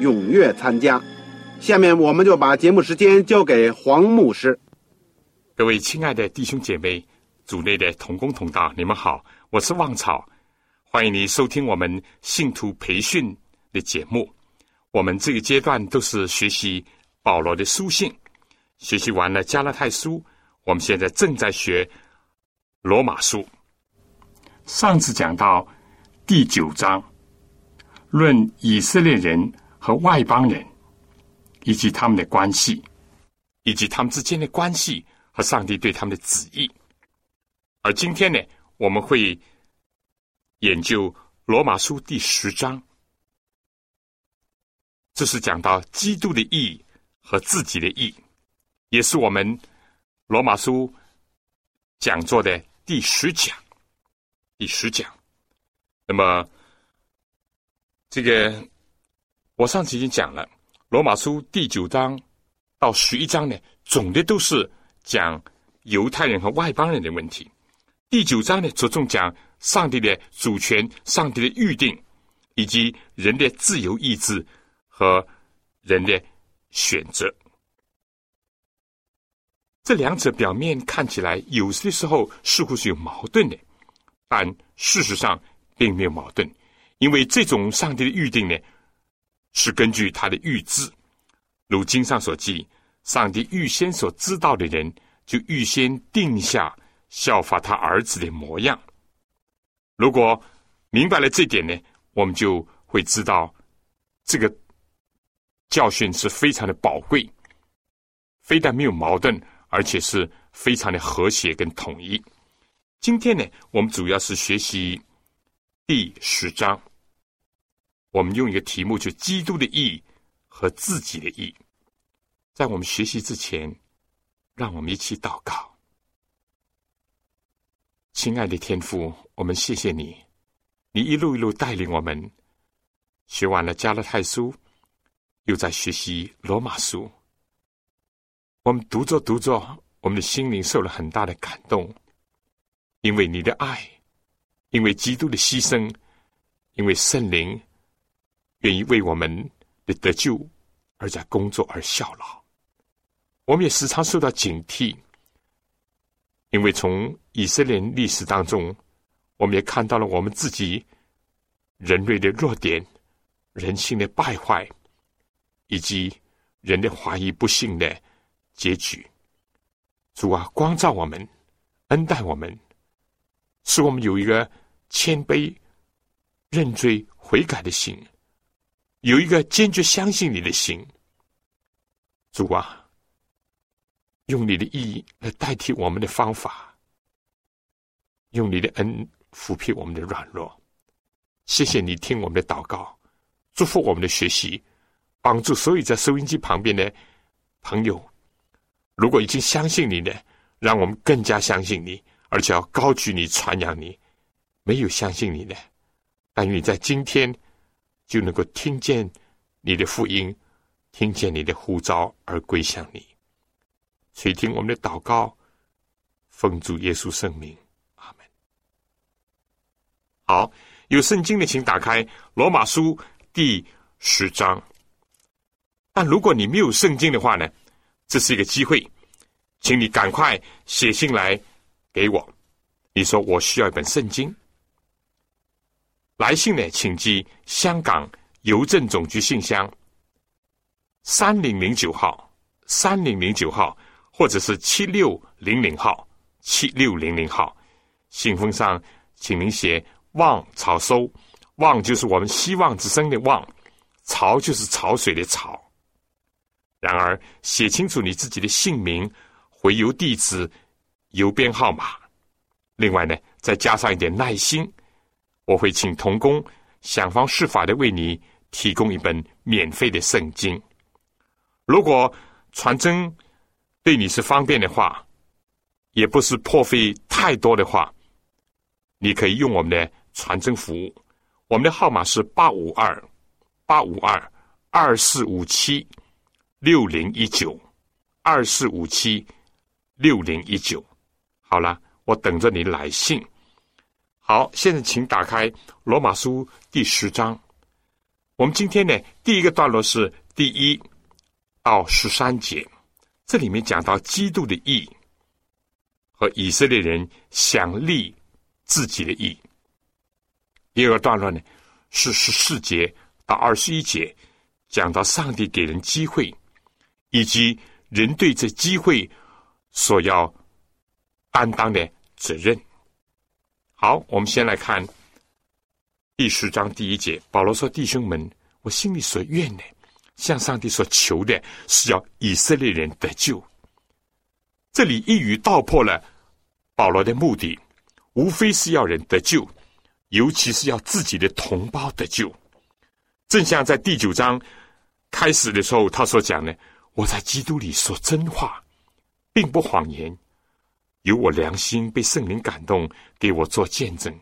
踊跃参加。下面我们就把节目时间交给黄牧师。各位亲爱的弟兄姐妹、组内的同工同道，你们好，我是旺草，欢迎你收听我们信徒培训的节目。我们这个阶段都是学习保罗的书信，学习完了加拉太书，我们现在正在学。罗马书上次讲到第九章，论以色列人和外邦人以及他们的关系，以及他们之间的关系和上帝对他们的旨意。而今天呢，我们会研究罗马书第十章，这是讲到基督的义和自己的义，也是我们罗马书讲座的。第十讲，第十讲。那么，这个我上次已经讲了，《罗马书》第九章到十一章呢，总的都是讲犹太人和外邦人的问题。第九章呢，着重讲上帝的主权、上帝的预定，以及人的自由意志和人的选择。这两者表面看起来有些时候似乎是有矛盾的，但事实上并没有矛盾，因为这种上帝的预定呢，是根据他的预知，如经上所记，上帝预先所知道的人，就预先定下效法他儿子的模样。如果明白了这点呢，我们就会知道这个教训是非常的宝贵，非但没有矛盾。而且是非常的和谐跟统一。今天呢，我们主要是学习第十章。我们用一个题目，就基督的义和自己的义。在我们学习之前，让我们一起祷告。亲爱的天父，我们谢谢你，你一路一路带领我们学完了加勒泰书，又在学习罗马书。我们读着读着，我们的心灵受了很大的感动，因为你的爱，因为基督的牺牲，因为圣灵愿意为我们的得救而在工作而效劳。我们也时常受到警惕，因为从以色列历史当中，我们也看到了我们自己人类的弱点、人性的败坏，以及人的怀疑、不幸的。结局，主啊，光照我们，恩待我们，使我们有一个谦卑、认罪悔改的心，有一个坚决相信你的心。主啊，用你的意来代替我们的方法，用你的恩抚平我们的软弱。谢谢你听我们的祷告，祝福我们的学习，帮助所有在收音机旁边的朋友。如果已经相信你呢，让我们更加相信你，而且要高举你、传扬你。没有相信你呢，但愿在今天就能够听见你的福音，听见你的呼召而归向你。垂听我们的祷告，奉主耶稣圣名，阿门。好，有圣经的请打开罗马书第十章。但如果你没有圣经的话呢？这是一个机会，请你赶快写信来给我。你说我需要一本圣经，来信呢，请寄香港邮政总局信箱三零零九号、三零零九号，或者是七六零零号、七六零零号。信封上，请您写“望草收”，“望”就是我们希望之声的“望”，“潮”就是潮水的“潮”。然而，写清楚你自己的姓名、回邮地址、邮编号码。另外呢，再加上一点耐心，我会请童工想方设法的为你提供一本免费的圣经。如果传真对你是方便的话，也不是破费太多的话，你可以用我们的传真服务。我们的号码是八五二八五二二四五七。六零一九二四五七六零一九，好了，我等着你来信。好，现在请打开罗马书第十章。我们今天呢，第一个段落是第一到十三节，这里面讲到基督的义和以色列人想立自己的义。第二个段落呢，是十四节到二十一节，讲到上帝给人机会。以及人对这机会所要担当的责任。好，我们先来看第十章第一节。保罗说：“弟兄们，我心里所愿的，向上帝所求的，是要以色列人得救。”这里一语道破了保罗的目的，无非是要人得救，尤其是要自己的同胞得救。正像在第九章开始的时候，他所讲的。我在基督里说真话，并不谎言。有我良心被圣灵感动，给我做见证。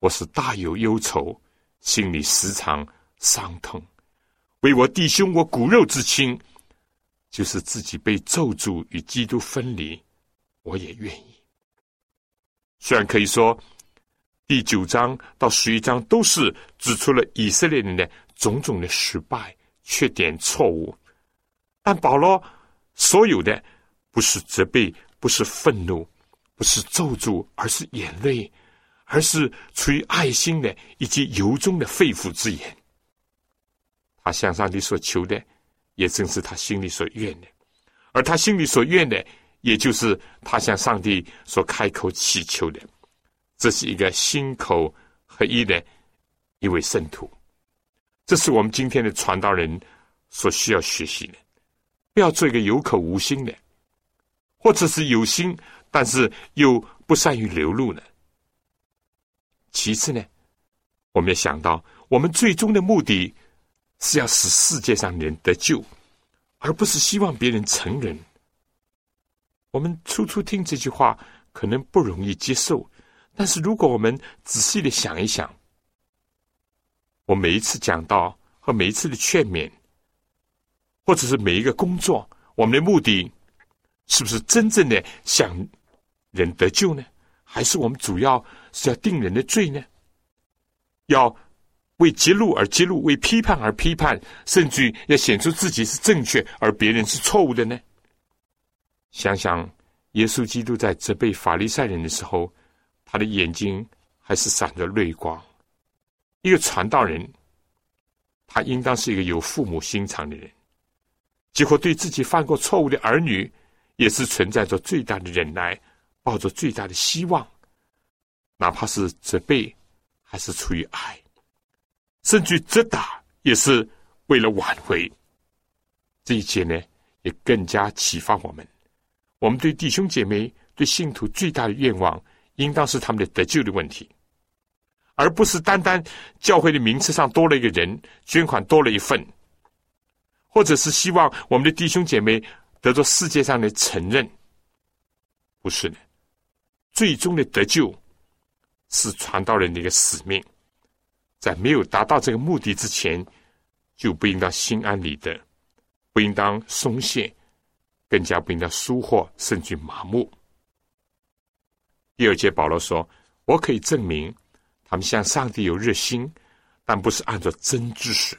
我是大有忧愁，心里时常伤痛。为我弟兄，我骨肉之亲，就是自己被咒诅与基督分离，我也愿意。虽然可以说第九章到十一章都是指出了以色列人的种种的失败、缺点、错误。但保罗所有的不是责备，不是愤怒，不是咒诅，而是眼泪，而是出于爱心的以及由衷的肺腑之言。他向上帝所求的，也正是他心里所愿的；而他心里所愿的，也就是他向上帝所开口祈求的。这是一个心口合一的一位圣徒，这是我们今天的传道人所需要学习的。不要做一个有口无心的，或者是有心但是又不善于流露呢。其次呢，我们要想到，我们最终的目的是要使世界上人得救，而不是希望别人成人。我们初初听这句话可能不容易接受，但是如果我们仔细的想一想，我每一次讲到和每一次的劝勉。或者是每一个工作，我们的目的是不是真正的想人得救呢？还是我们主要是要定人的罪呢？要为揭露而揭露，为批判而批判，甚至要显出自己是正确而别人是错误的呢？想想耶稣基督在责备法利赛人的时候，他的眼睛还是闪着泪光。一个传道人，他应当是一个有父母心肠的人。结果对自己犯过错误的儿女，也是存在着最大的忍耐，抱着最大的希望，哪怕是责备，还是出于爱，甚至责打，也是为了挽回。这一切呢，也更加启发我们：我们对弟兄姐妹、对信徒最大的愿望，应当是他们的得救的问题，而不是单单教会的名次上多了一个人，捐款多了一份。或者是希望我们的弟兄姐妹得到世界上的承认，不是的。最终的得救是传道人的一个使命，在没有达到这个目的之前，就不应当心安理得，不应当松懈，更加不应当疏忽甚至麻木。第二节，保罗说：“我可以证明，他们向上帝有热心，但不是按照真知识。”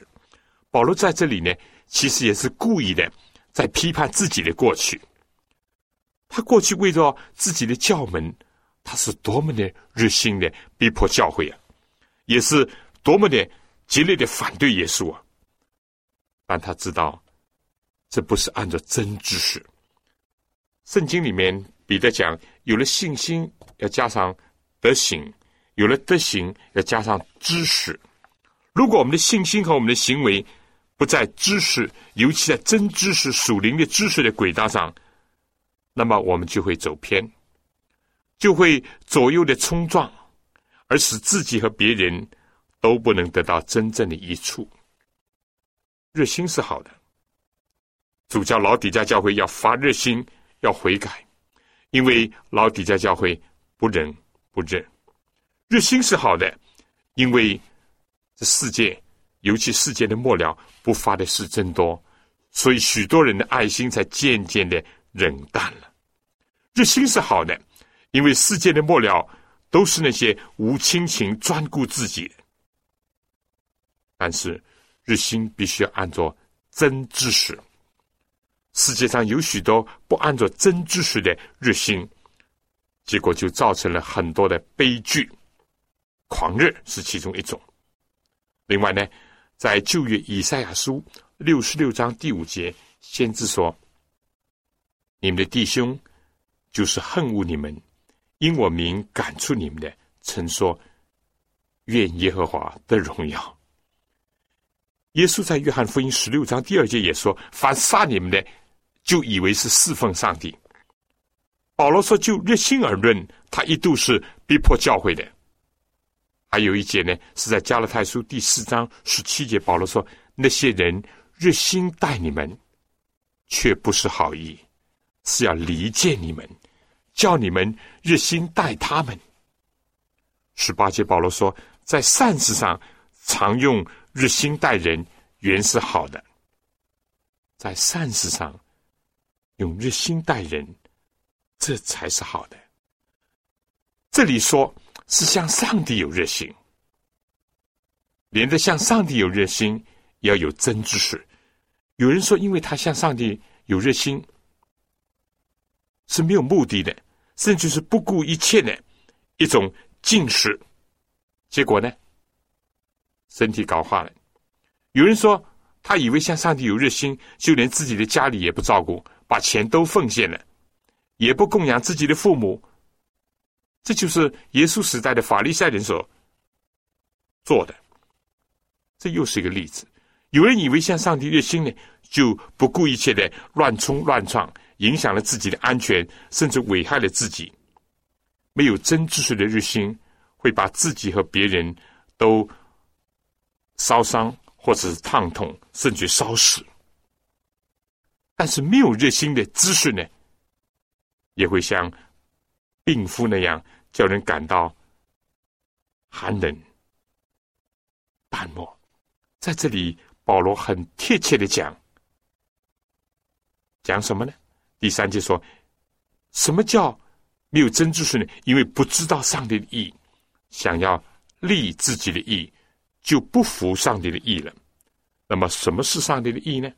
保罗在这里呢。其实也是故意的，在批判自己的过去。他过去为着自己的教门，他是多么的热心的逼迫教会啊，也是多么的激烈的反对耶稣啊，但他知道这不是按照真知识。圣经里面彼得讲，有了信心要加上德行，有了德行要加上知识。如果我们的信心和我们的行为不在知识，尤其在真知识、属灵的知识的轨道上，那么我们就会走偏，就会左右的冲撞，而使自己和别人都不能得到真正的益处。热心是好的，主教老底家教会要发热心，要悔改，因为老底家教会不仁不仁。热心是好的，因为这。世界，尤其世界的末了，不发的事真多，所以许多人的爱心才渐渐的冷淡了。热心是好的，因为世界的末了都是那些无亲情、专顾自己的。但是，热心必须要按照真知识。世界上有许多不按照真知识的热心，结果就造成了很多的悲剧。狂热是其中一种。另外呢，在旧约以赛亚书六十六章第五节，先知说：“你们的弟兄就是恨恶你们，因我名赶出你们的，曾说愿耶和华的荣耀。”耶稣在约翰福音十六章第二节也说：“凡杀你们的，就以为是侍奉上帝。”保罗说：“就热心而论，他一度是逼迫教会的。”还有一节呢，是在加勒泰书第四章十七节，保罗说：“那些人热心待你们，却不是好意，是要离间你们，叫你们热心待他们。”十八节保罗说：“在善事上常用热心待人，原是好的；在善事上用热心待人，这才是好的。”这里说。是向上帝有热心，连着向上帝有热心，要有真知识。有人说，因为他向上帝有热心，是没有目的的，甚至是不顾一切的一种近视，结果呢，身体搞坏了。有人说，他以为向上帝有热心，就连自己的家里也不照顾，把钱都奉献了，也不供养自己的父母。这就是耶稣时代的法利赛人所做的，这又是一个例子。有人以为向上帝热心呢，就不顾一切的乱冲乱撞，影响了自己的安全，甚至危害了自己。没有真知识的热心，会把自己和别人都烧伤，或者是烫痛，甚至烧死。但是没有热心的知识呢，也会像。病夫那样叫人感到寒冷、淡漠。在这里，保罗很贴切的讲，讲什么呢？第三节说，什么叫没有真知识呢？因为不知道上帝的意，想要立自己的意，就不服上帝的意了。那么，什么是上帝的意呢？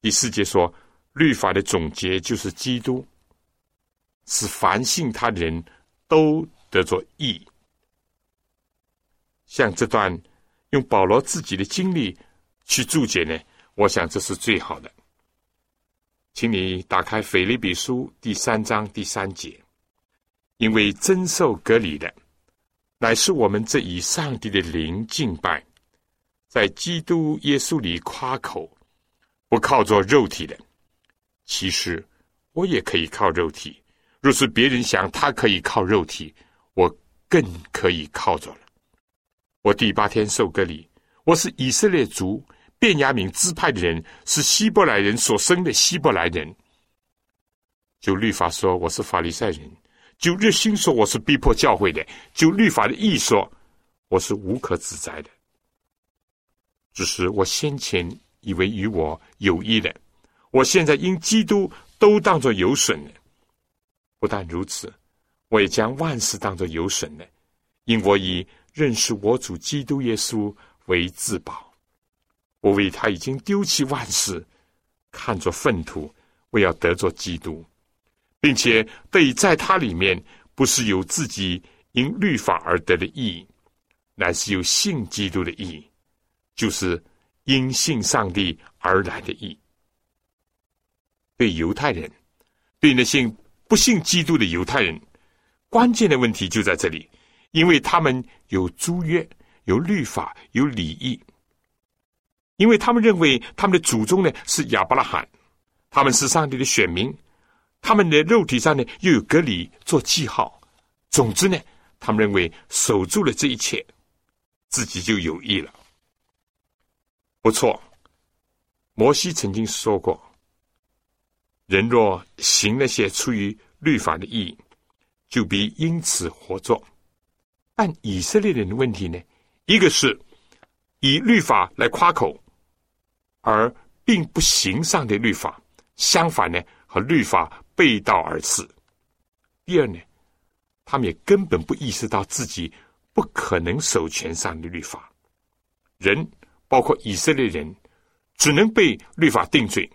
第四节说，律法的总结就是基督。使凡信他人都得着义。像这段用保罗自己的经历去注解呢，我想这是最好的。请你打开腓立比书第三章第三节，因为真受隔离的，乃是我们这以上帝的灵敬拜，在基督耶稣里夸口，不靠着肉体的。其实我也可以靠肉体。若是别人想他可以靠肉体，我更可以靠着了。我第八天受割礼，我是以色列族便雅悯支派的人，是希伯来人所生的希伯来人。就律法说我是法利赛人，就热心说我是逼迫教会的，就律法的意说我是无可指摘的。只是我先前以为与我有益的，我现在因基督都当作有损的。不但如此，我也将万事当作有损的，因我以认识我主基督耶稣为自保。我为他已经丢弃万事，看作粪土，为要得着基督，并且得在他里面，不是有自己因律法而得的义，乃是有信基督的义，就是因信上帝而来的义。对犹太人，对那些不信基督的犹太人，关键的问题就在这里，因为他们有租约、有律法、有礼仪，因为他们认为他们的祖宗呢是亚伯拉罕，他们是上帝的选民，他们的肉体上呢又有隔离做记号。总之呢，他们认为守住了这一切，自己就有益了。不错，摩西曾经说过。人若行那些出于律法的义，就必因此活作。但以色列人的问题呢？一个是以律法来夸口，而并不行上的律法，相反呢，和律法背道而驰。第二呢，他们也根本不意识到自己不可能守全上的律法。人，包括以色列人，只能被律法定罪。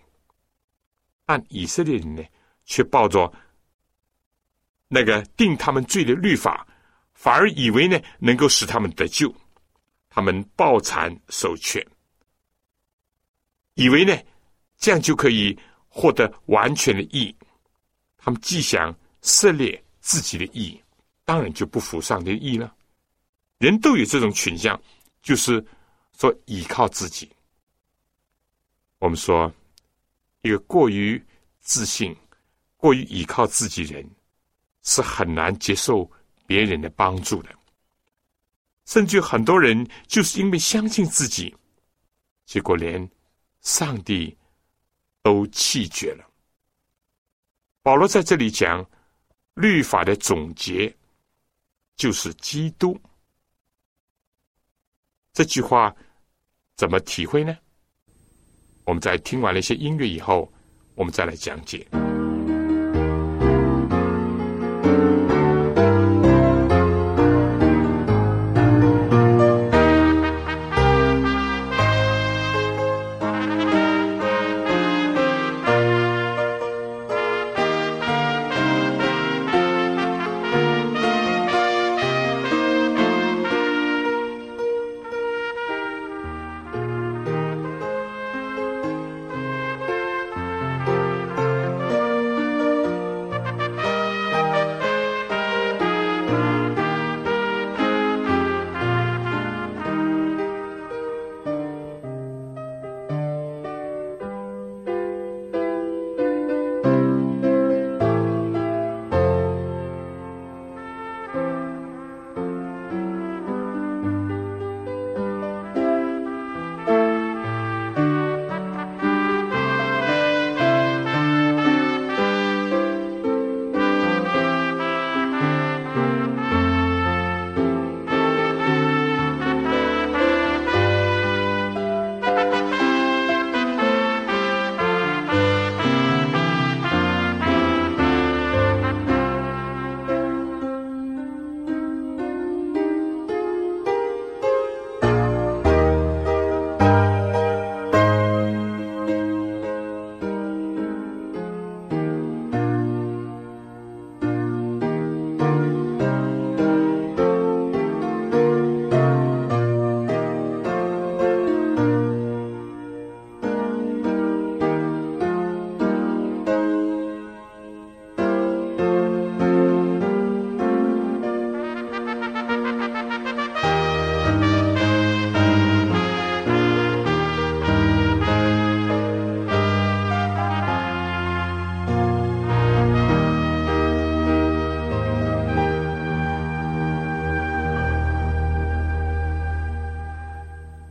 但以色列人呢，却抱着那个定他们罪的律法，反而以为呢能够使他们得救。他们抱残守缺，以为呢这样就可以获得完全的义。他们既想涉猎自己的义，当然就不服上帝的义了。人都有这种倾向，就是说依靠自己。我们说。一个过于自信、过于依靠自己人，是很难接受别人的帮助的。甚至很多人就是因为相信自己，结果连上帝都弃绝了。保罗在这里讲律法的总结，就是基督。这句话怎么体会呢？我们在听完了一些音乐以后，我们再来讲解。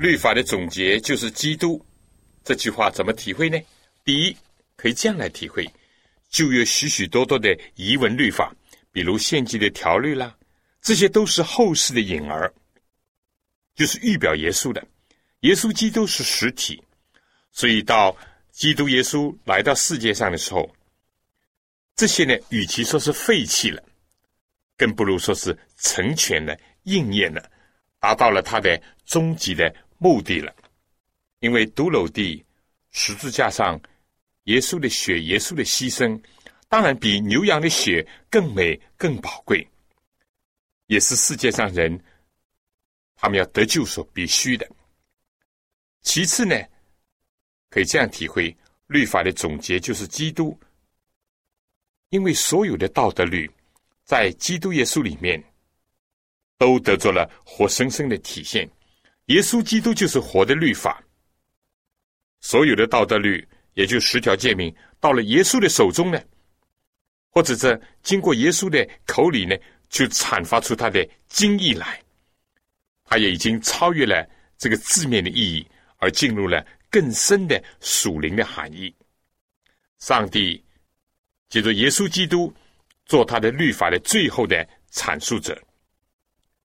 律法的总结就是基督。这句话怎么体会呢？第一，可以这样来体会：就有许许多多的遗文律法，比如献祭的条律啦，这些都是后世的影儿，就是预表耶稣的。耶稣基督是实体，所以到基督耶稣来到世界上的时候，这些呢，与其说是废弃了，更不如说是成全了、应验了，达到了他的终极的。目的了，因为独楼地十字架上耶稣的血、耶稣的牺牲，当然比牛羊的血更美、更宝贵，也是世界上人他们要得救所必须的。其次呢，可以这样体会，律法的总结就是基督，因为所有的道德律在基督耶稣里面都得着了活生生的体现。耶稣基督就是活的律法，所有的道德律，也就十条诫命，到了耶稣的手中呢，或者这经过耶稣的口里呢，就阐发出他的精义来。他也已经超越了这个字面的意义，而进入了更深的属灵的含义。上帝借着耶稣基督做他的律法的最后的阐述者。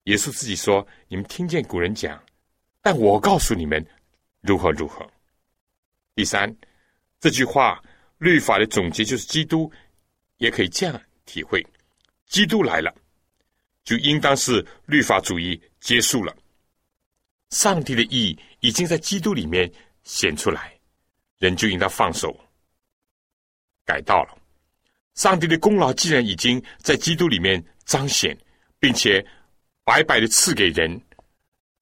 耶稣自己说：“你们听见古人讲。”但我告诉你们，如何如何。第三，这句话律法的总结就是基督，也可以这样体会：基督来了，就应当是律法主义结束了。上帝的意已经在基督里面显出来，人就应当放手改道了。上帝的功劳既然已经在基督里面彰显，并且白白的赐给人。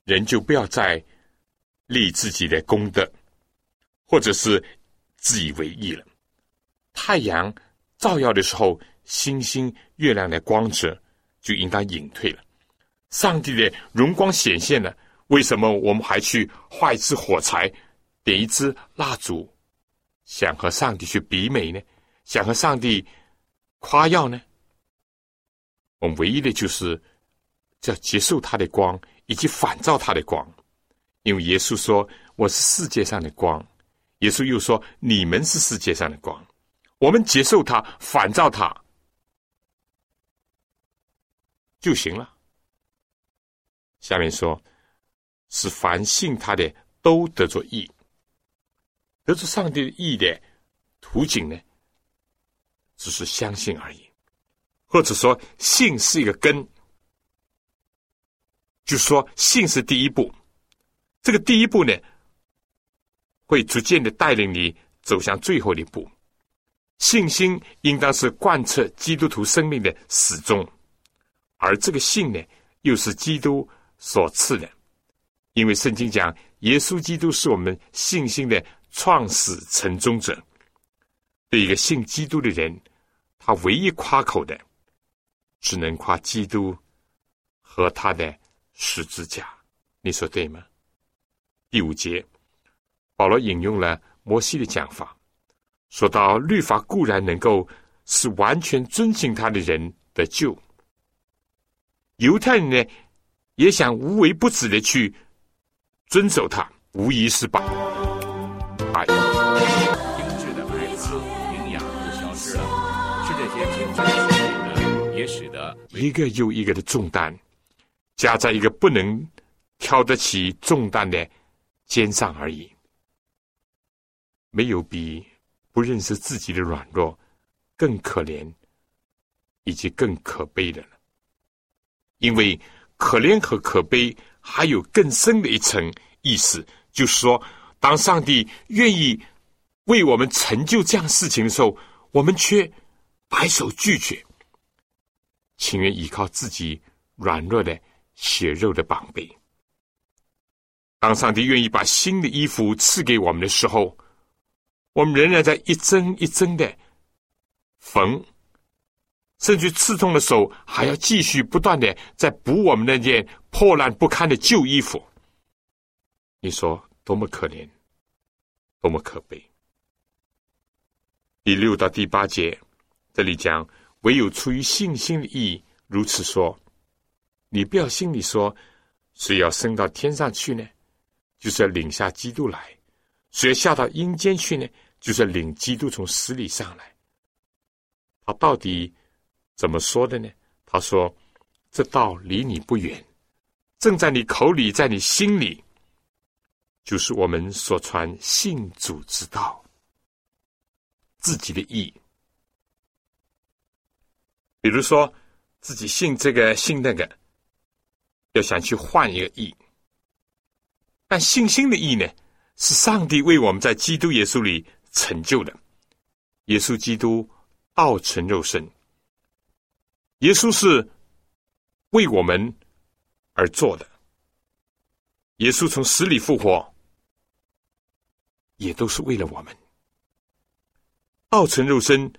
人就不要再立自己的功德，或者是自以为意了。太阳照耀的时候，星星、月亮的光泽就应当隐退了。上帝的荣光显现了，为什么我们还去画一支火柴，点一支蜡烛，想和上帝去比美呢？想和上帝夸耀呢？我们唯一的就是要接受他的光。以及反照他的光，因为耶稣说：“我是世界上的光。”耶稣又说：“你们是世界上的光。”我们接受他，反照他就行了。下面说：“是凡信他的都得着义，得着上帝的义的途径呢，只是相信而已，或者说信是一个根。”就说，信是第一步，这个第一步呢，会逐渐的带领你走向最后一步。信心应当是贯彻基督徒生命的始终，而这个信呢，又是基督所赐的，因为圣经讲，耶稣基督是我们信心的创始成终者。对一个信基督的人，他唯一夸口的，只能夸基督和他的。十字架，你说对吗？第五节，保罗引用了摩西的讲法，说到律法固然能够使完全遵行他的人得救，犹太人呢也想无微不至的去遵守它，无疑是把把精致的麦子营养都消失了，吃这些精致的食品呢，也使得一个又一个的重担。加在一个不能挑得起重担的肩上而已，没有比不认识自己的软弱更可怜以及更可悲的了。因为可怜和可悲还有更深的一层意思，就是说，当上帝愿意为我们成就这样事情的时候，我们却摆手拒绝，情愿依靠自己软弱的。血肉的宝贝。当上帝愿意把新的衣服赐给我们的时候，我们仍然在一针一针的缝，甚至刺痛的手还要继续不断的在补我们那件破烂不堪的旧衣服。你说多么可怜，多么可悲！第六到第八节，这里讲唯有出于信心的意义，如此说。你不要心里说，谁要升到天上去呢？就是要领下基督来；谁要下到阴间去呢？就是要领基督从死里上来。他到底怎么说的呢？他说：“这道离你不远，正在你口里，在你心里，就是我们所传信主之道，自己的意。比如说，自己信这个，信那个。”要想去换一个义，但信心的义呢，是上帝为我们在基督耶稣里成就的。耶稣基督道成肉身，耶稣是为我们而做的，耶稣从死里复活，也都是为了我们。道成肉身，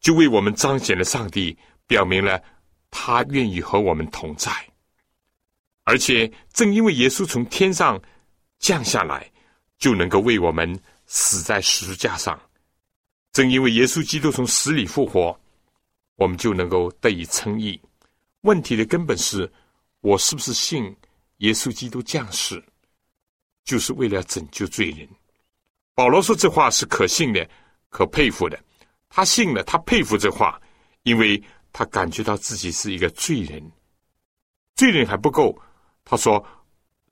就为我们彰显了上帝，表明了他愿意和我们同在。而且，正因为耶稣从天上降下来，就能够为我们死在十字架上。正因为耶稣基督从死里复活，我们就能够得以称义。问题的根本是我是不是信耶稣基督降世，就是为了拯救罪人。保罗说这话是可信的、可佩服的。他信了，他佩服这话，因为他感觉到自己是一个罪人。罪人还不够。他说：“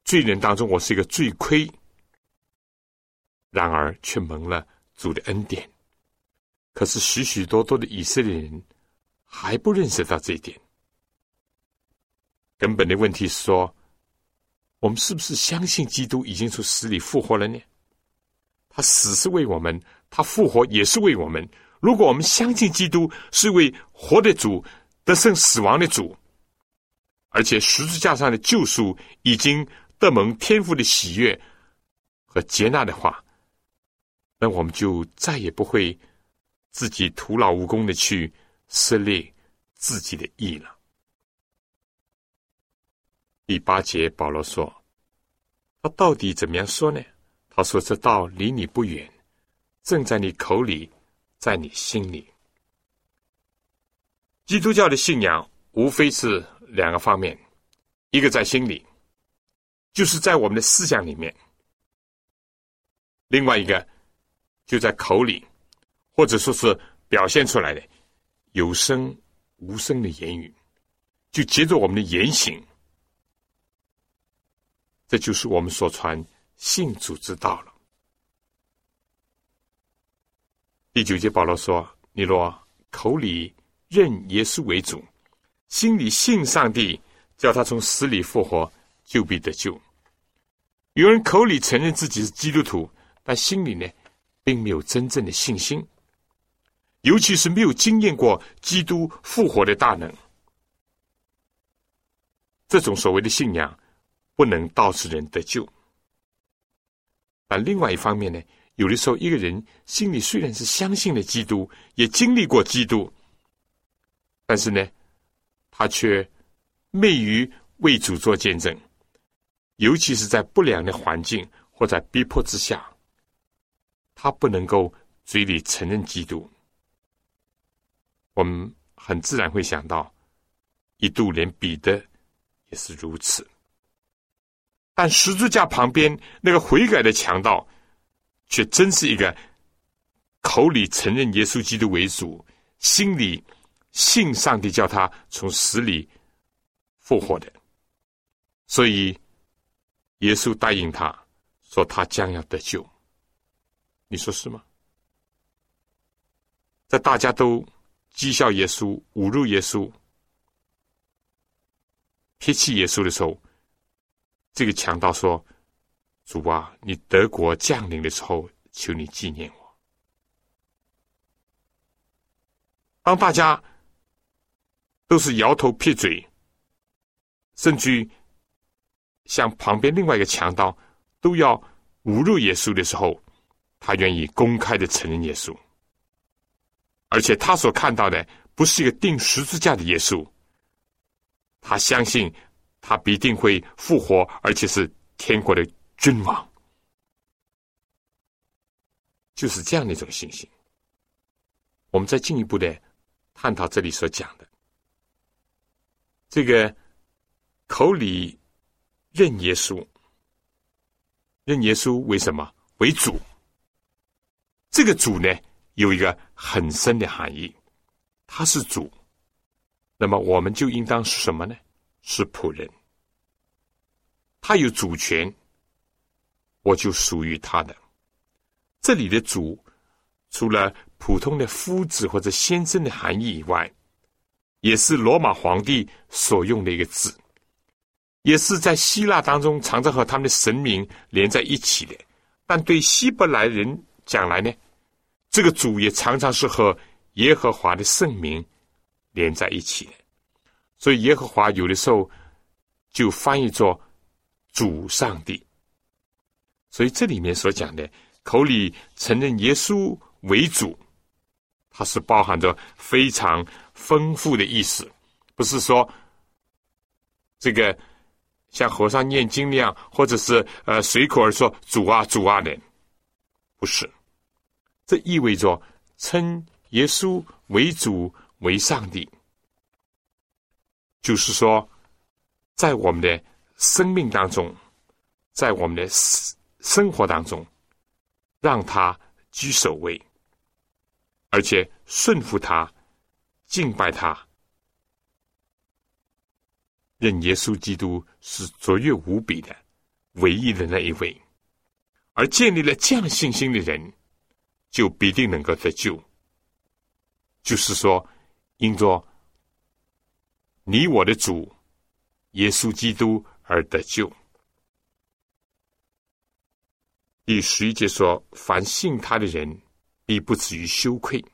罪人当中，我是一个罪亏，然而却蒙了主的恩典。可是许许多多的以色列人还不认识到这一点。根本的问题是说，我们是不是相信基督已经从死里复活了呢？他死是为我们，他复活也是为我们。如果我们相信基督是为活的主，得胜死亡的主。”而且十字架上的救赎已经得蒙天父的喜悦和接纳的话，那我们就再也不会自己徒劳无功的去撕裂自己的意了。第八节，保罗说：“他到底怎么样说呢？他说：‘这道离你不远，正在你口里，在你心里。’基督教的信仰无非是。”两个方面，一个在心里，就是在我们的思想里面；另外一个就在口里，或者说是表现出来的有声无声的言语，就接着我们的言行。这就是我们所传信主之道了。第九节保罗说：“你若口里认耶稣为主。”心里信上帝，叫他从死里复活，就必得救。有人口里承认自己是基督徒，但心里呢，并没有真正的信心，尤其是没有经验过基督复活的大能。这种所谓的信仰，不能导致人得救。但另外一方面呢，有的时候一个人心里虽然是相信了基督，也经历过基督，但是呢。他却昧于为主做见证，尤其是在不良的环境或在逼迫之下，他不能够嘴里承认基督。我们很自然会想到，一度连彼得也是如此。但十字架旁边那个悔改的强盗，却真是一个口里承认耶稣基督为主，心里。信上帝叫他从死里复活的，所以耶稣答应他说他将要得救。你说是吗？在大家都讥笑耶稣、侮辱耶稣、撇弃耶稣的时候，这个强盗说：“主啊，你德国降临的时候，求你纪念我。”当大家。都是摇头撇嘴，甚至像旁边另外一个强盗都要侮辱耶稣的时候，他愿意公开的承认耶稣，而且他所看到的不是一个钉十字架的耶稣，他相信他必定会复活，而且是天国的君王，就是这样的一种信心。我们再进一步的探讨这里所讲的。这个口里认耶稣，认耶稣为什么为主？这个主呢，有一个很深的含义，他是主，那么我们就应当是什么呢？是仆人，他有主权，我就属于他的。这里的主，除了普通的夫子或者先生的含义以外。也是罗马皇帝所用的一个字，也是在希腊当中常常和他们的神明连在一起的。但对希伯来人讲来呢，这个主也常常是和耶和华的圣名连在一起的。所以耶和华有的时候就翻译作主上帝。所以这里面所讲的口里承认耶稣为主，它是包含着非常丰富的意思，不是说这个像和尚念经那样，或者是呃随口而说主啊主啊的，不是。这意味着称耶稣为主为上帝，就是说，在我们的生命当中，在我们的生活当中，让他居首位，而且顺服他，敬拜他，认耶稣基督是卓越无比的唯一的那一位，而建立了这样信心的人。就必定能够得救，就是说，因着你我的主耶稣基督而得救。第十一节说：“凡信他的人，必不至于羞愧。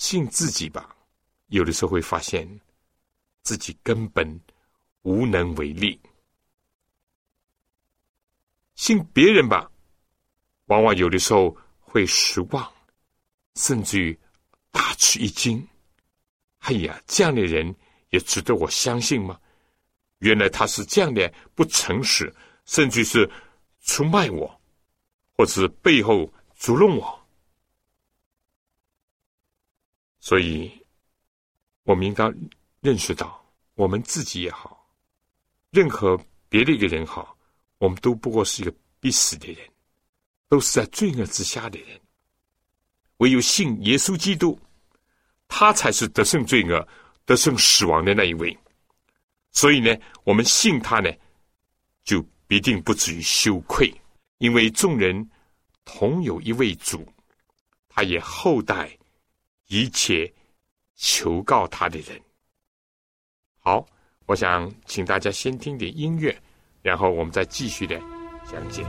信自己吧，有的时候会发现自己根本无能为力；信别人吧。”往往有的时候会失望，甚至于大吃一惊。哎呀，这样的人也值得我相信吗？原来他是这样的不诚实，甚至是出卖我，或者是背后捉弄我。所以，我们应当认识到，我们自己也好，任何别的一个人好，我们都不过是一个必死的人。都是在罪恶之下的人，唯有信耶稣基督，他才是得胜罪恶、得胜死亡的那一位。所以呢，我们信他呢，就必定不至于羞愧，因为众人同有一位主，他也厚待一切求告他的人。好，我想请大家先听点音乐，然后我们再继续的讲解。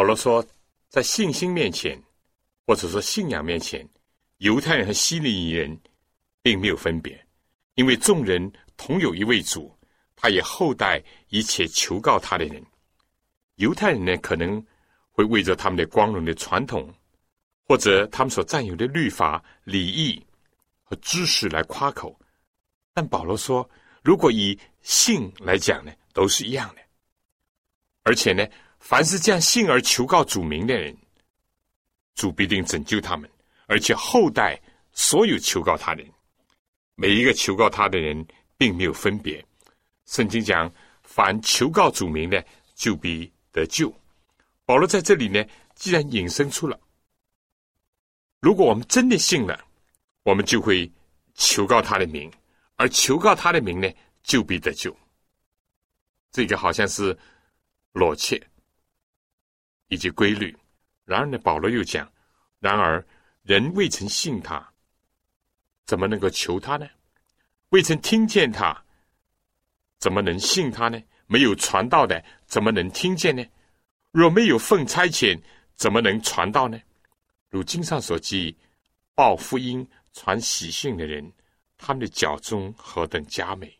保罗说，在信心面前，或者说信仰面前，犹太人和希利人并没有分别，因为众人同有一位主，他也厚待一切求告他的人。犹太人呢，可能会为着他们的光荣的传统，或者他们所占有的律法、礼仪和知识来夸口，但保罗说，如果以信来讲呢，都是一样的，而且呢。凡是这样信而求告主名的人，主必定拯救他们，而且后代所有求告他的人，每一个求告他的人，并没有分别。圣经讲，凡求告主名的，就必得救。保罗在这里呢，既然引申出了，如果我们真的信了，我们就会求告他的名，而求告他的名呢，就必得救。这个好像是裸切。以及规律。然而呢，保罗又讲：然而人未曾信他，怎么能够求他呢？未曾听见他，怎么能信他呢？没有传道的，怎么能听见呢？若没有奉差遣，怎么能传道呢？如经上所记，报福音、传喜信的人，他们的脚中何等佳美！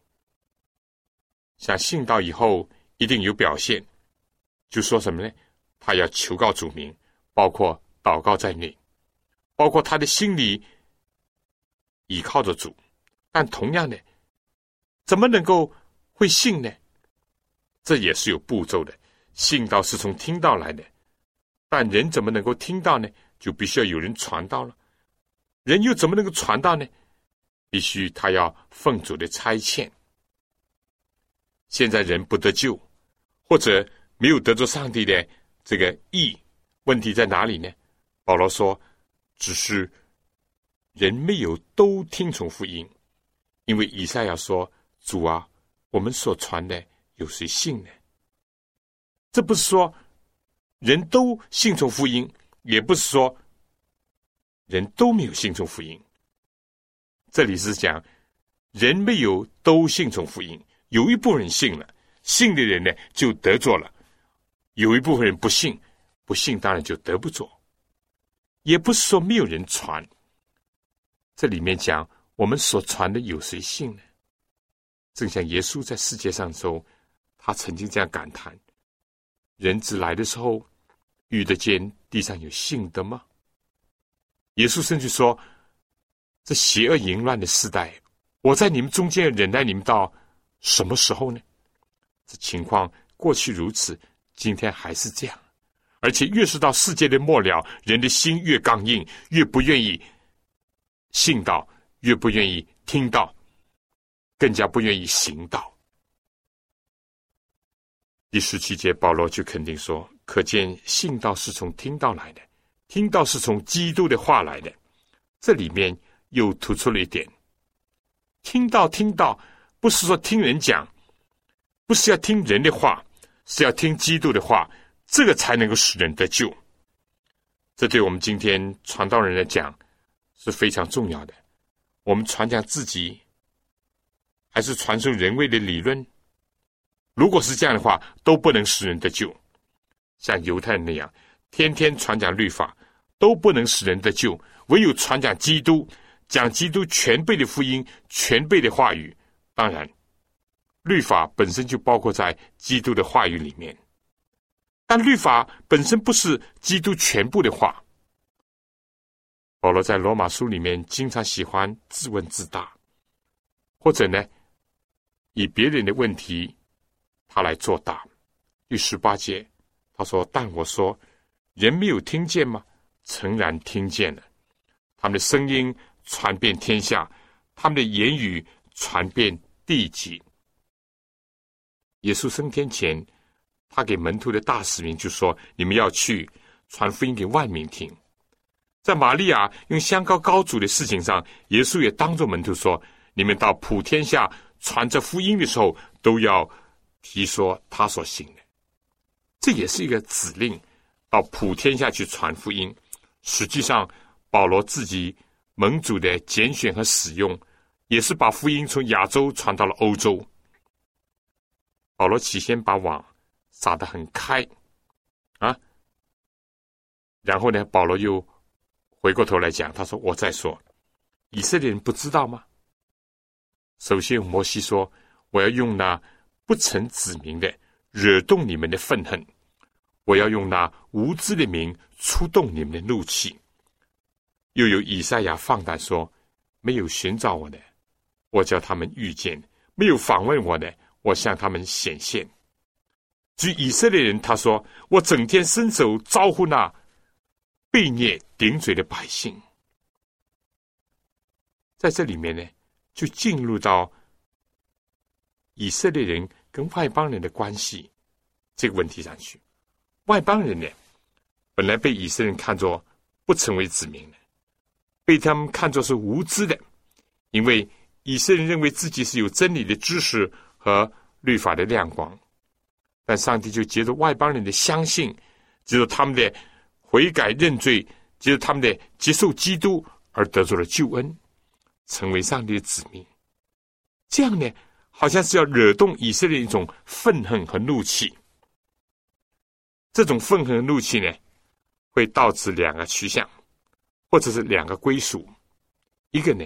想信道以后，一定有表现，就说什么呢？他要求告主名，包括祷告在内，包括他的心里倚靠着主，但同样的，怎么能够会信呢？这也是有步骤的。信道是从听到来的，但人怎么能够听到呢？就必须要有人传道了。人又怎么能够传道呢？必须他要奉主的差遣。现在人不得救，或者没有得着上帝的。这个义问题在哪里呢？保罗说：“只是人没有都听从福音，因为以赛亚说：‘主啊，我们所传的有谁信呢？’这不是说人都信从福音，也不是说人都没有信从福音。这里是讲人没有都信从福音，有一部分人信了，信的人呢就得着了。”有一部分人不信，不信当然就得不着，也不是说没有人传。这里面讲我们所传的有谁信呢？正像耶稣在世界上时候，他曾经这样感叹：人子来的时候，遇得见地上有信的吗？耶稣甚至说：这邪恶淫乱的时代，我在你们中间忍耐你们到什么时候呢？这情况过去如此。今天还是这样，而且越是到世界的末了，人的心越刚硬，越不愿意信道，越不愿意听到，更加不愿意行道。第十七节，保罗就肯定说：“可见信道是从听到来的，听到是从基督的话来的。”这里面又突出了一点：听到听到，不是说听人讲，不是要听人的话。是要听基督的话，这个才能够使人得救。这对我们今天传道人来讲是非常重要的。我们传讲自己，还是传授人为的理论？如果是这样的话，都不能使人得救。像犹太人那样，天天传讲律法，都不能使人得救。唯有传讲基督，讲基督全备的福音、全备的话语，当然。律法本身就包括在基督的话语里面，但律法本身不是基督全部的话。保罗在罗马书里面经常喜欢自问自答，或者呢，以别人的问题他来作答。第十八节他说：“但我说，人没有听见吗？诚然听见了，他们的声音传遍天下，他们的言语传遍地极。”耶稣升天前，他给门徒的大使命就说：“你们要去传福音给万民听。”在玛利亚用香膏膏主的事情上，耶稣也当着门徒说：“你们到普天下传这福音的时候，都要提说他所行的。”这也是一个指令，到普天下去传福音。实际上，保罗自己门主的拣选和使用，也是把福音从亚洲传到了欧洲。保罗起先把网撒得很开，啊，然后呢，保罗又回过头来讲，他说：“我再说，以色列人不知道吗？首先，摩西说，我要用那不曾指明的惹动你们的愤恨，我要用那无知的名触动你们的怒气。又有以赛亚放胆说，没有寻找我的，我叫他们遇见；没有访问我的，我向他们显现。据以色列人，他说，我整天伸手招呼那。”被虐顶嘴的百姓，在这里面呢，就进入到以色列人跟外邦人的关系这个问题上去。外邦人呢，本来被以色列人看作不成为子民的，被他们看作是无知的，因为以色列人认为自己是有真理的知识和律法的亮光，但上帝就借着外邦人的相信，借着他们的。悔改认罪，就是他们的接受基督而得到了救恩，成为上帝的子民。这样呢，好像是要惹动以色列一种愤恨和怒气。这种愤恨和怒气呢，会导致两个趋向，或者是两个归属。一个呢，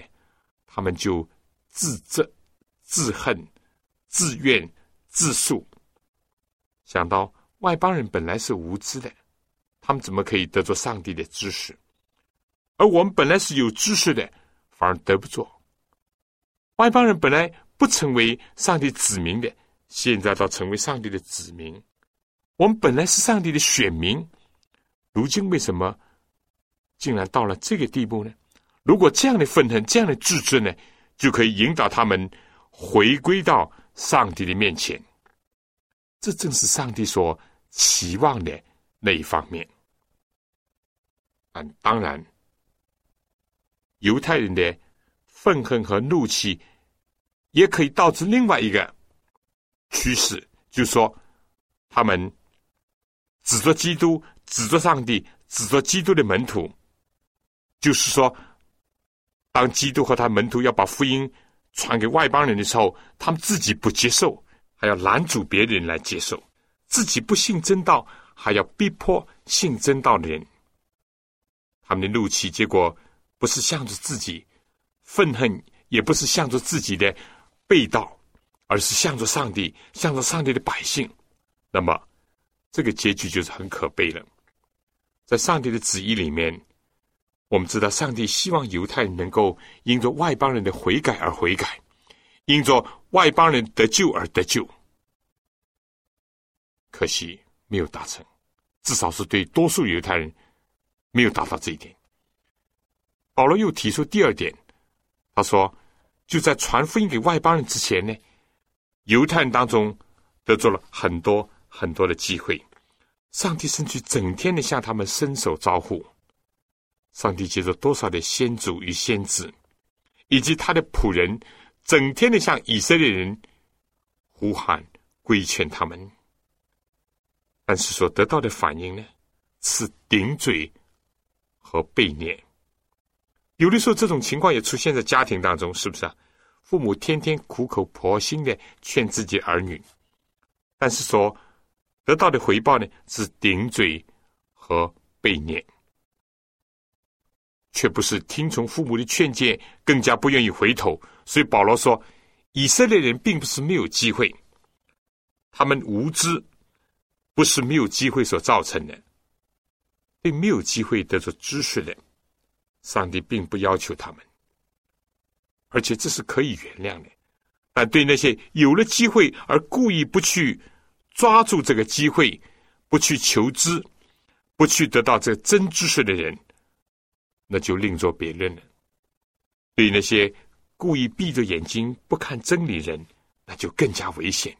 他们就自责、自恨、自怨、自诉，想到外邦人本来是无知的。他们怎么可以得着上帝的知识？而我们本来是有知识的，反而得不着。外邦人本来不成为上帝子民的，现在倒成为上帝的子民。我们本来是上帝的选民，如今为什么竟然到了这个地步呢？如果这样的愤恨、这样的自尊呢，就可以引导他们回归到上帝的面前。这正是上帝所期望的那一方面。嗯，当然，犹太人的愤恨和怒气也可以导致另外一个趋势，就是说，他们指着基督、指着上帝、指着基督的门徒，就是说，当基督和他门徒要把福音传给外邦人的时候，他们自己不接受，还要拦阻别人来接受；自己不信真道，还要逼迫信真道的人。他们的怒气，结果不是向着自己愤恨，也不是向着自己的背道，而是向着上帝，向着上帝的百姓。那么，这个结局就是很可悲了。在上帝的旨意里面，我们知道，上帝希望犹太人能够因着外邦人的悔改而悔改，因着外邦人得救而得救。可惜没有达成，至少是对多数犹太人。没有达到这一点。保罗又提出第二点，他说：“就在传福音给外邦人之前呢，犹太人当中得着了很多很多的机会。上帝甚至整天的向他们伸手招呼。上帝接着多少的先祖与先知，以及他的仆人，整天的向以色列人呼喊规劝他们。但是所得到的反应呢，是顶嘴。”和被虐，有的时候这种情况也出现在家庭当中，是不是啊？父母天天苦口婆心的劝自己儿女，但是说得到的回报呢是顶嘴和被虐，却不是听从父母的劝诫，更加不愿意回头。所以保罗说，以色列人并不是没有机会，他们无知不是没有机会所造成的。并没有机会得着知识的，上帝并不要求他们，而且这是可以原谅的。但对那些有了机会而故意不去抓住这个机会、不去求知、不去得到这真知识的人，那就另作别论了。对那些故意闭着眼睛不看真理人，那就更加危险。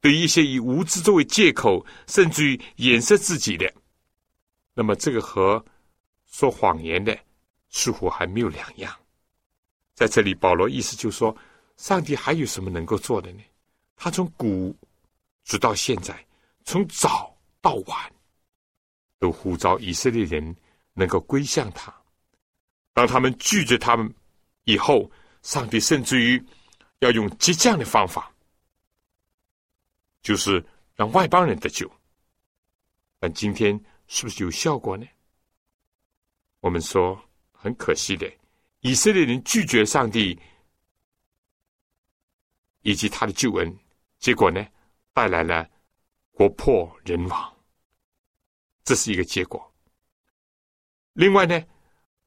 对一些以无知作为借口，甚至于掩饰自己的。那么，这个和说谎言的似乎还没有两样。在这里，保罗意思就说，上帝还有什么能够做的呢？他从古直到现在，从早到晚，都呼召以色列人能够归向他。当他们拒绝他们以后，上帝甚至于要用激将的方法，就是让外邦人得救。但今天。是不是有效果呢？我们说很可惜的，以色列人拒绝上帝以及他的救恩，结果呢，带来了国破人亡，这是一个结果。另外呢，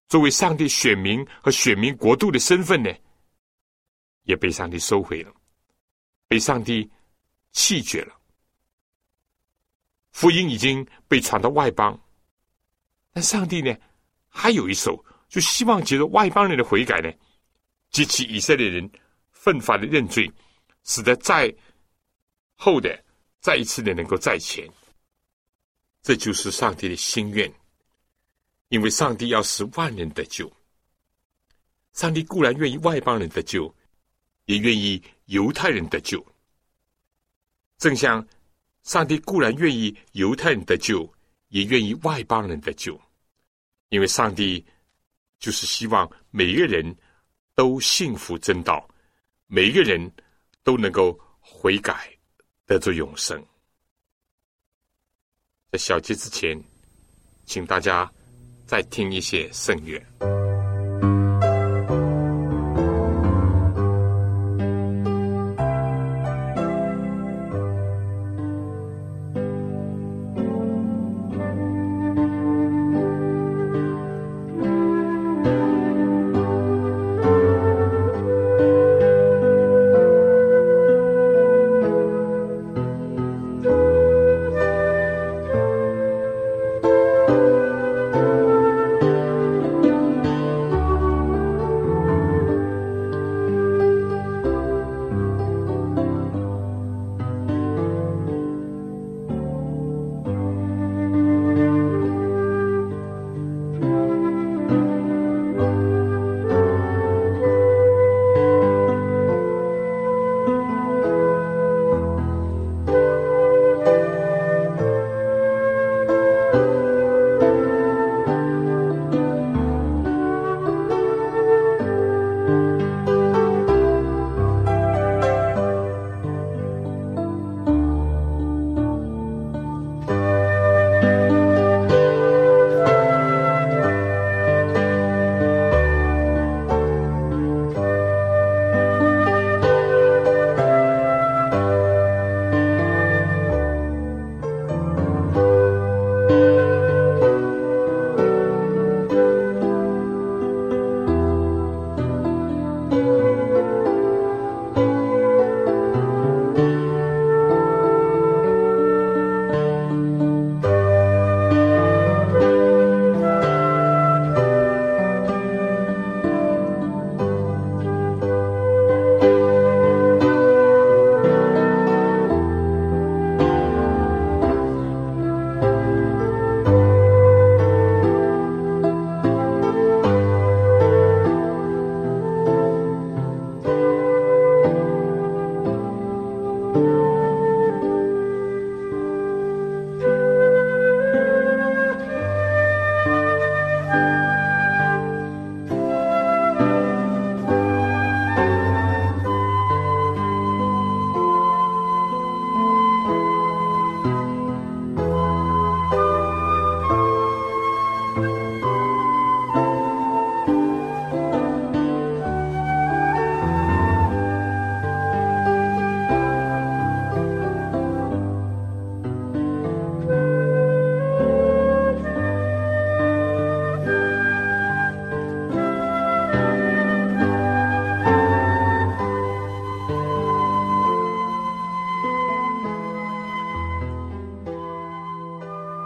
作为上帝选民和选民国度的身份呢，也被上帝收回了，被上帝弃绝了。福音已经被传到外邦，但上帝呢，还有一手，就希望借着外邦人的悔改呢，激起以色列人奋发的认罪，使得在后的再一次的能够在前。这就是上帝的心愿，因为上帝要使万人得救。上帝固然愿意外邦人得救，也愿意犹太人得救，正像。上帝固然愿意犹太人得救，也愿意外邦人得救，因为上帝就是希望每一个人都幸福真道，每一个人都能够悔改，得着永生。在小结之前，请大家再听一些圣乐。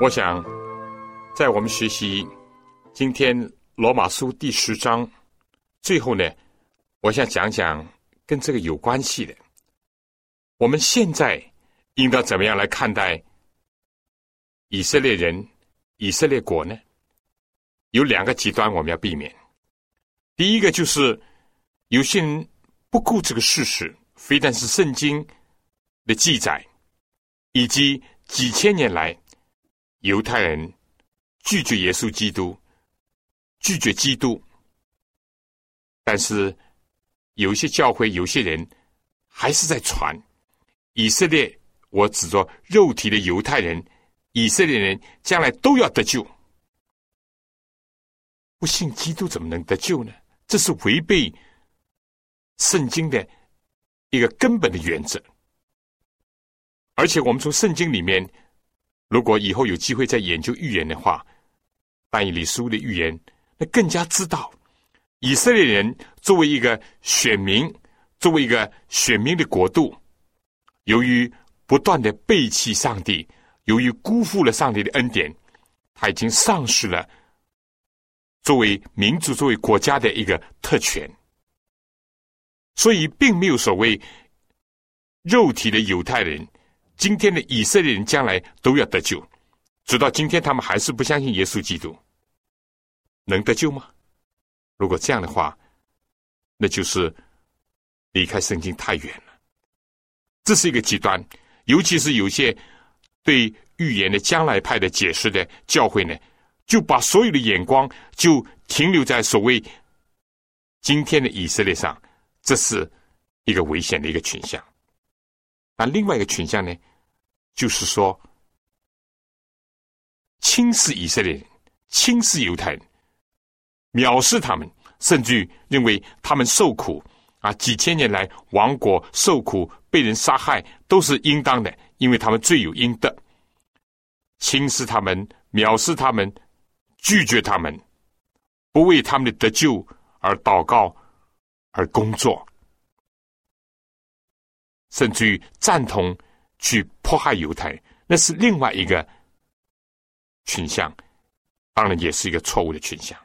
我想，在我们学习今天罗马书第十章最后呢，我想讲讲跟这个有关系的。我们现在应该怎么样来看待以色列人、以色列国呢？有两个极端我们要避免。第一个就是有些人不顾这个事实，非但是圣经的记载，以及几千年来。犹太人拒绝耶稣基督，拒绝基督，但是有一些教会、有些人还是在传以色列。我指着肉体的犹太人，以色列人将来都要得救。不信基督怎么能得救呢？这是违背圣经的一个根本的原则。而且，我们从圣经里面，如果以后有机会再研究预言的话，但以理书的预言，那更加知道以色列人作为一个选民，作为一个选民的国度，由于不断的背弃上帝，由于辜负了上帝的恩典，他已经丧失了。作为民族、作为国家的一个特权，所以并没有所谓肉体的犹太人，今天的以色列人将来都要得救。直到今天，他们还是不相信耶稣基督，能得救吗？如果这样的话，那就是离开圣经太远了。这是一个极端，尤其是有些对预言的将来派的解释的教会呢。就把所有的眼光就停留在所谓今天的以色列上，这是一个危险的一个群像。那另外一个群像呢，就是说轻视以色列人，轻视犹太人，藐视他们，甚至于认为他们受苦啊，几千年来亡国受苦，被人杀害都是应当的，因为他们罪有应得。轻视他们，藐视他们。拒绝他们，不为他们的得救而祷告，而工作，甚至于赞同去迫害犹太人，那是另外一个群像，当然也是一个错误的群像。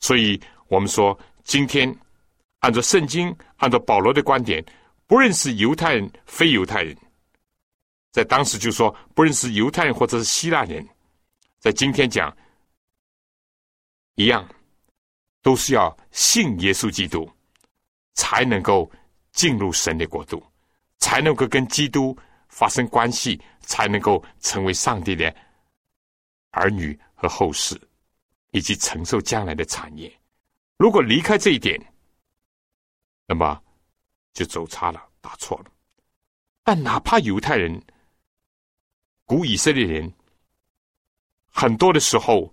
所以，我们说，今天按照圣经，按照保罗的观点，不认识犹太人、非犹太人，在当时就说不认识犹太人或者是希腊人，在今天讲。一样，都是要信耶稣基督，才能够进入神的国度，才能够跟基督发生关系，才能够成为上帝的儿女和后世，以及承受将来的产业。如果离开这一点，那么就走差了，打错了。但哪怕犹太人、古以色列人，很多的时候。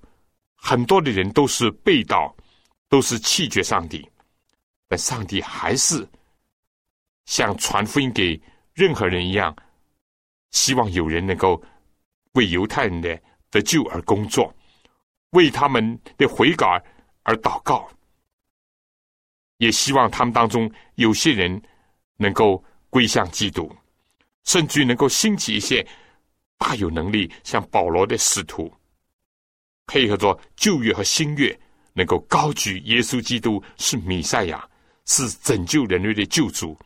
很多的人都是背道，都是弃绝上帝，但上帝还是像传福音给任何人一样，希望有人能够为犹太人的得救而工作，为他们的悔改而祷告，也希望他们当中有些人能够归向基督，甚至能够兴起一些大有能力像保罗的使徒。配合着旧约和新约，能够高举耶稣基督是弥赛亚，是拯救人类的救主，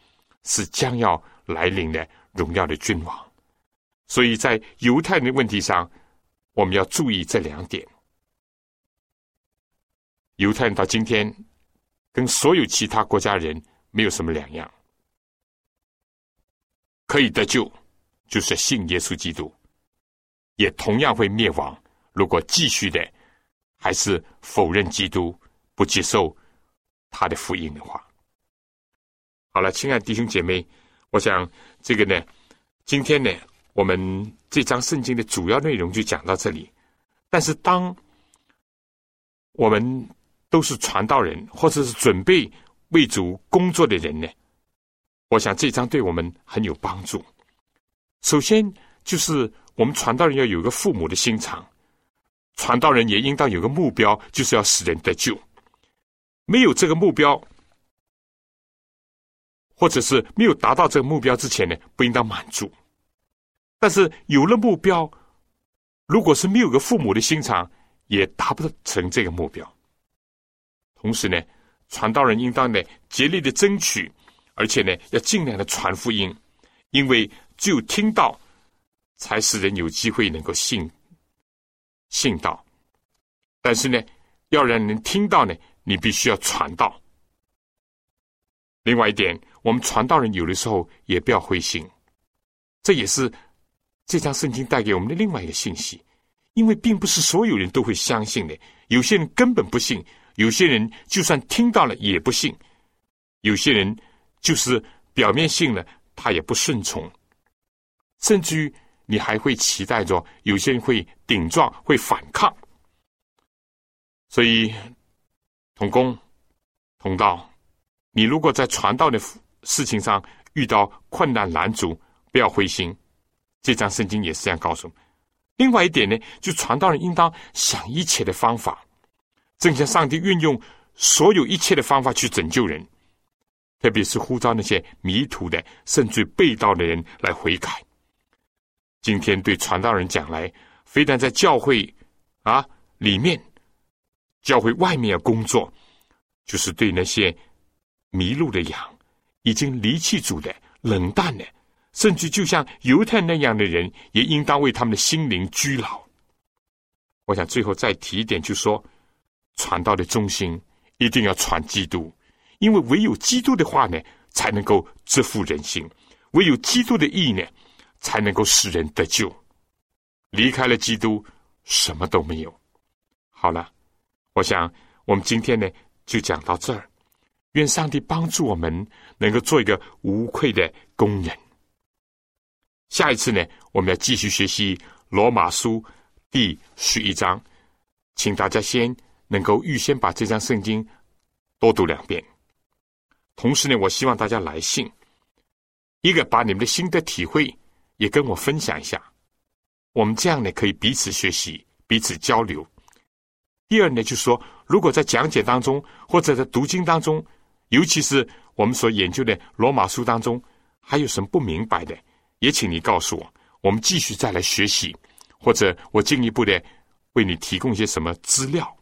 是将要来临的荣耀的君王。所以在犹太人的问题上，我们要注意这两点。犹太人到今天跟所有其他国家人没有什么两样，可以得救，就是信耶稣基督，也同样会灭亡。如果继续的还是否认基督、不接受他的福音的话，好了，亲爱的弟兄姐妹，我想这个呢，今天呢，我们这章圣经的主要内容就讲到这里。但是，当我们都是传道人，或者是准备为主工作的人呢，我想这章对我们很有帮助。首先，就是我们传道人要有一个父母的心肠。传道人也应当有个目标，就是要使人得救。没有这个目标，或者是没有达到这个目标之前呢，不应当满足。但是有了目标，如果是没有个父母的心肠，也达不成这个目标。同时呢，传道人应当呢竭力的争取，而且呢要尽量的传福音，因为只有听到，才使人有机会能够信。信道，但是呢，要让人听到呢，你必须要传道。另外一点，我们传道人有的时候也不要灰心，这也是这张圣经带给我们的另外一个信息。因为并不是所有人都会相信的，有些人根本不信，有些人就算听到了也不信，有些人就是表面信了，他也不顺从，甚至于你还会期待着有些人会顶撞、会反抗。所以，同工、同道，你如果在传道的事情上遇到困难难阻，不要灰心。这张圣经也是这样告诉我们。另外一点呢，就传道人应当想一切的方法，正像上帝运用所有一切的方法去拯救人，特别是呼召那些迷途的甚至被盗的人来悔改。今天对传道人讲来，非但在教会啊里面，教会外面要工作，就是对那些迷路的羊、已经离弃主的、冷淡的。甚至就像犹太那样的人，也应当为他们的心灵居牢。我想最后再提一点，就说传道的中心一定要传基督，因为唯有基督的话呢，才能够折服人心；唯有基督的意呢，才能够使人得救。离开了基督，什么都没有。好了，我想我们今天呢就讲到这儿。愿上帝帮助我们，能够做一个无愧的工人。下一次呢，我们要继续学习罗马书第十一章，请大家先能够预先把这张圣经多读两遍。同时呢，我希望大家来信，一个把你们的心得体会也跟我分享一下，我们这样呢可以彼此学习、彼此交流。第二呢，就是说，如果在讲解当中或者在读经当中，尤其是我们所研究的罗马书当中，还有什么不明白的？也请你告诉我，我们继续再来学习，或者我进一步的为你提供一些什么资料。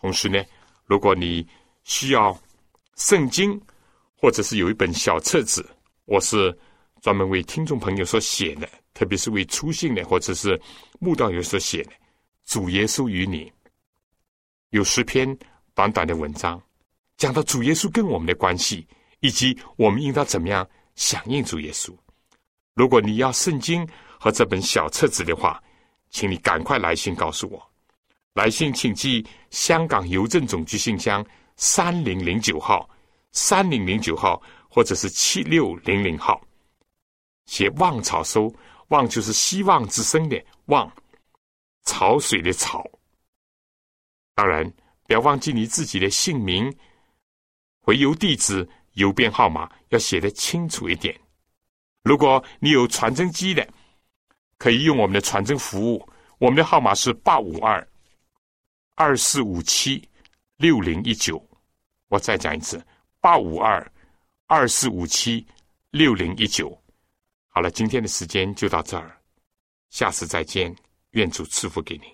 同时呢，如果你需要圣经，或者是有一本小册子，我是专门为听众朋友所写的，特别是为初信的或者是慕道友所写的《主耶稣与你》，有十篇短短的文章，讲到主耶稣跟我们的关系，以及我们应当怎么样响应主耶稣。如果你要圣经和这本小册子的话，请你赶快来信告诉我。来信请寄香港邮政总局信箱三零零九号、三零零九号，或者是七六零零号。写望草收，望就是希望之声的望，潮水的潮。当然，不要忘记你自己的姓名、回邮地址、邮编号码，要写得清楚一点。如果你有传真机的，可以用我们的传真服务。我们的号码是八五二二四五七六零一九。我再讲一次，八五二二四五七六零一九。好了，今天的时间就到这儿，下次再见，愿主赐福给你。